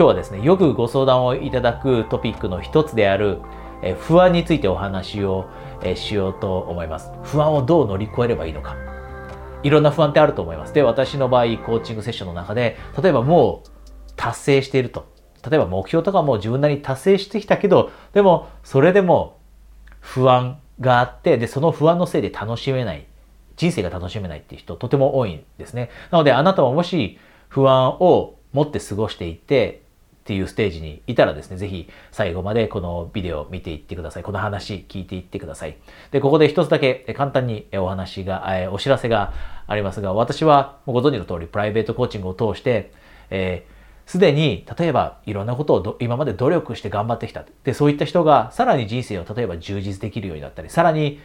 今日はですね、よくご相談をいただくトピックの一つである、え不安についてお話を、えしようと思います。不安をどう乗り越えればいいのか。いろんな不安ってあると思います。で、私の場合、コーチングセッションの中で、例えばもう達成していると。例えば目標とかも自分なりに達成してきたけど、でもそれでも不安があって、で、その不安のせいで楽しめない。人生が楽しめないっていう人とても多いんですね。なのであなたももし不安を持って過ごしていてっていうステージにいたらですね、ぜひ最後までこのビデオを見ていってください。この話聞いていってください。で、ここで一つだけ簡単にお話が、えお知らせがありますが、私はご存知の通りプライベートコーチングを通して、えーすでに例えばいろんなことを今まで努力して頑張ってきたでそういった人がさらに人生を例えば充実できるようになったりさらに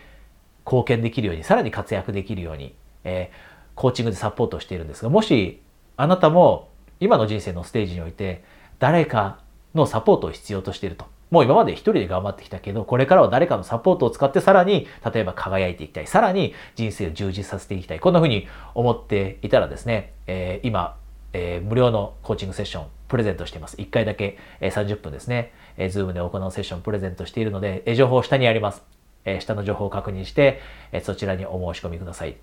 貢献できるようにさらに活躍できるように、えー、コーチングでサポートしているんですがもしあなたも今の人生のステージにおいて誰かのサポートを必要としているともう今まで一人で頑張ってきたけど、これからは誰かのサポートを使ってさらに、例えば輝いていきたい。さらに人生を充実させていきたい。こんな風に思っていたらですね、えー、今、えー、無料のコーチングセッションプレゼントしています。1回だけ、えー、30分ですね、えー、ズームで行うセッションプレゼントしているので、えー、情報を下にあります。えー、下の情報を確認して、えー、そちらにお申し込みください。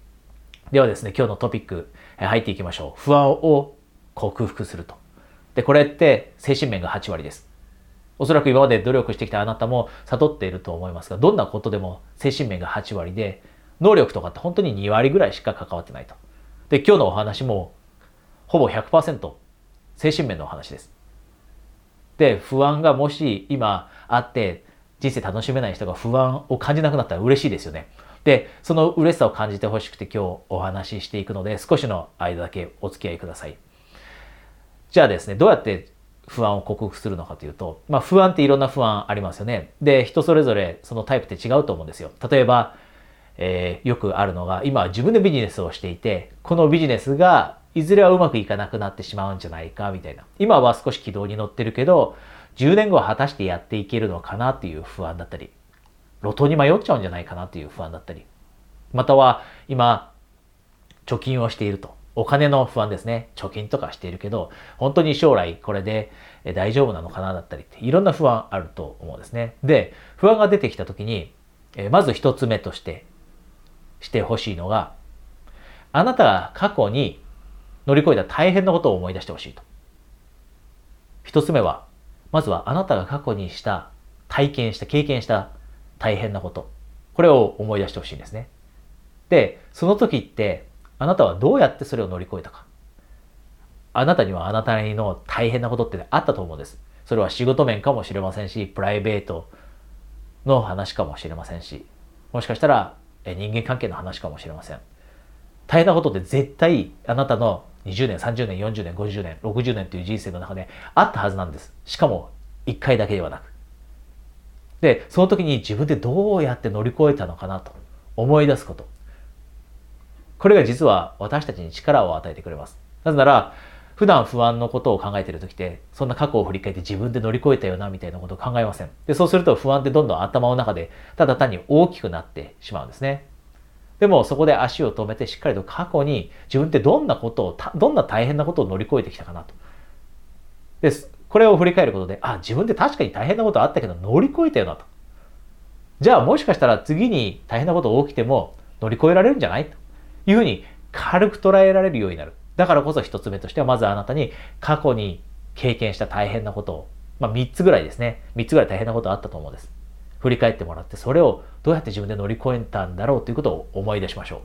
ではですね、今日のトピック、えー、入っていきましょう。不安を克服すると。で、これって精神面が8割です。おそらく今まで努力してきたあなたも悟っていると思いますが、どんなことでも精神面が8割で、能力とかって本当に2割ぐらいしか関わってないと。で、今日のお話もほぼ100%精神面のお話です。で、不安がもし今あって人生楽しめない人が不安を感じなくなったら嬉しいですよね。で、その嬉しさを感じてほしくて今日お話ししていくので少しの間だけお付き合いください。じゃあですね、どうやって不安を克服するのかというと、まあ不安っていろんな不安ありますよね。で、人それぞれそのタイプって違うと思うんですよ。例えば、えー、よくあるのが、今自分でビジネスをしていて、このビジネスがいずれはうまくいかなくなってしまうんじゃないかみたいな。今は少し軌道に乗ってるけど、10年後は果たしてやっていけるのかなっていう不安だったり、路頭に迷っちゃうんじゃないかなっていう不安だったり、または今、貯金をしていると。お金の不安ですね。貯金とかしているけど、本当に将来これで大丈夫なのかなだったりって、いろんな不安あると思うんですね。で、不安が出てきた時に、まず一つ目としてしてほしいのが、あなたが過去に乗り越えた大変なことを思い出してほしいと。一つ目は、まずはあなたが過去にした体験した、経験した大変なこと。これを思い出してほしいんですね。で、その時って、あなたはどうやってそれを乗り越えたか。あなたにはあなたの大変なことってあったと思うんです。それは仕事面かもしれませんし、プライベートの話かもしれませんし、もしかしたら人間関係の話かもしれません。大変なことって絶対あなたの20年、30年、40年、50年、60年という人生の中であったはずなんです。しかも、1回だけではなく。で、その時に自分でどうやって乗り越えたのかなと思い出すこと。これが実は私たちに力を与えてくれます。なぜなら、普段不安のことを考えている時って、そんな過去を振り返って自分で乗り越えたよなみたいなことを考えません。で、そうすると不安ってどんどん頭の中でただ単に大きくなってしまうんですね。でもそこで足を止めてしっかりと過去に自分ってどんなことを、どんな大変なことを乗り越えてきたかなと。です。これを振り返ることで、あ、自分って確かに大変なことあったけど乗り越えたよなと。じゃあもしかしたら次に大変なこと起きても乗り越えられるんじゃないというふうに軽く捉えられるようになる。だからこそ一つ目としてはまずあなたに過去に経験した大変なことを、まあ三つぐらいですね。三つぐらい大変なことあったと思うんです。振り返ってもらって、それをどうやって自分で乗り越えたんだろうということを思い出しましょ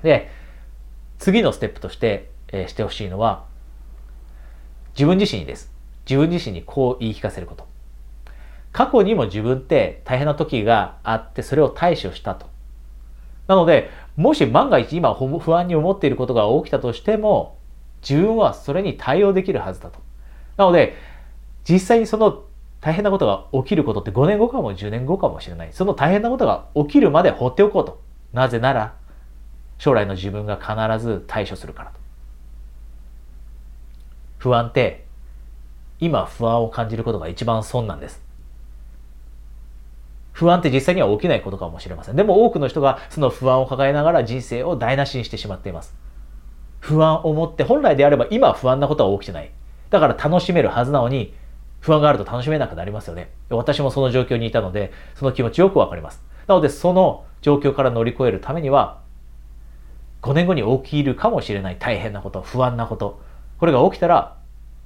う。で、次のステップとして、えー、してほしいのは、自分自身にです。自分自身にこう言い聞かせること。過去にも自分って大変な時があってそれを対処したと。なので、もし万が一今不安に思っていることが起きたとしても、自分はそれに対応できるはずだと。なので、実際にその大変なことが起きることって5年後かも10年後かもしれない。その大変なことが起きるまで放っておこうと。なぜなら、将来の自分が必ず対処するからと。不安って、今不安を感じることが一番損なんです。不安って実際には起きないことかもしれません。でも多くの人がその不安を抱えながら人生を台無しにしてしまっています。不安を持って本来であれば今不安なことは起きてない。だから楽しめるはずなのに、不安があると楽しめなくなりますよね。私もその状況にいたので、その気持ちよくわかります。なので、その状況から乗り越えるためには、5年後に起きるかもしれない大変なこと、不安なこと、これが起きたら、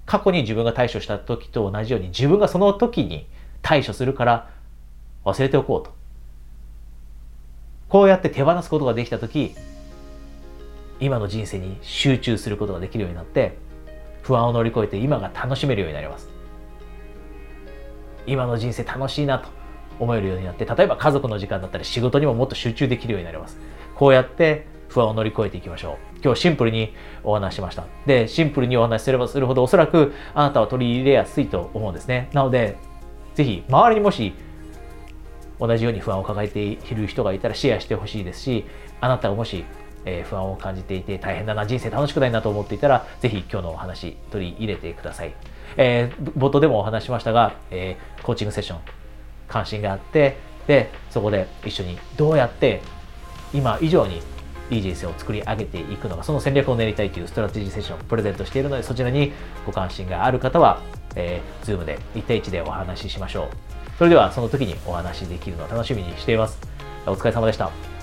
過去に自分が対処した時と同じように、自分がその時に対処するから忘れておこうと。こうやって手放すことができた時、今の人生に集中することができるようになって、不安を乗り越えて今が楽しめるようになります。今の人生楽しいなと思えるようになって、例えば家族の時間だったり仕事にももっと集中できるようになります。こうやって不安を乗り越えていきましょう。今日シンプルにお話ししました。で、シンプルにお話しすればするほどおそらくあなたは取り入れやすいと思うんですね。なので、ぜひ周りにもし同じように不安を抱えている人がいたらシェアしてほしいですし、あなたがもし、え、不安を感じていて大変だな、人生楽しくないなと思っていたら、ぜひ今日のお話取り入れてください。えー、冒頭でもお話しましたが、えー、コーチングセッション、関心があって、で、そこで一緒にどうやって今以上にいい人生を作り上げていくのか、その戦略を練りたいというストラテジーセッションをプレゼントしているので、そちらにご関心がある方は、えー、Zoom で1対1でお話ししましょう。それではその時にお話しできるのを楽しみにしています。お疲れ様でした。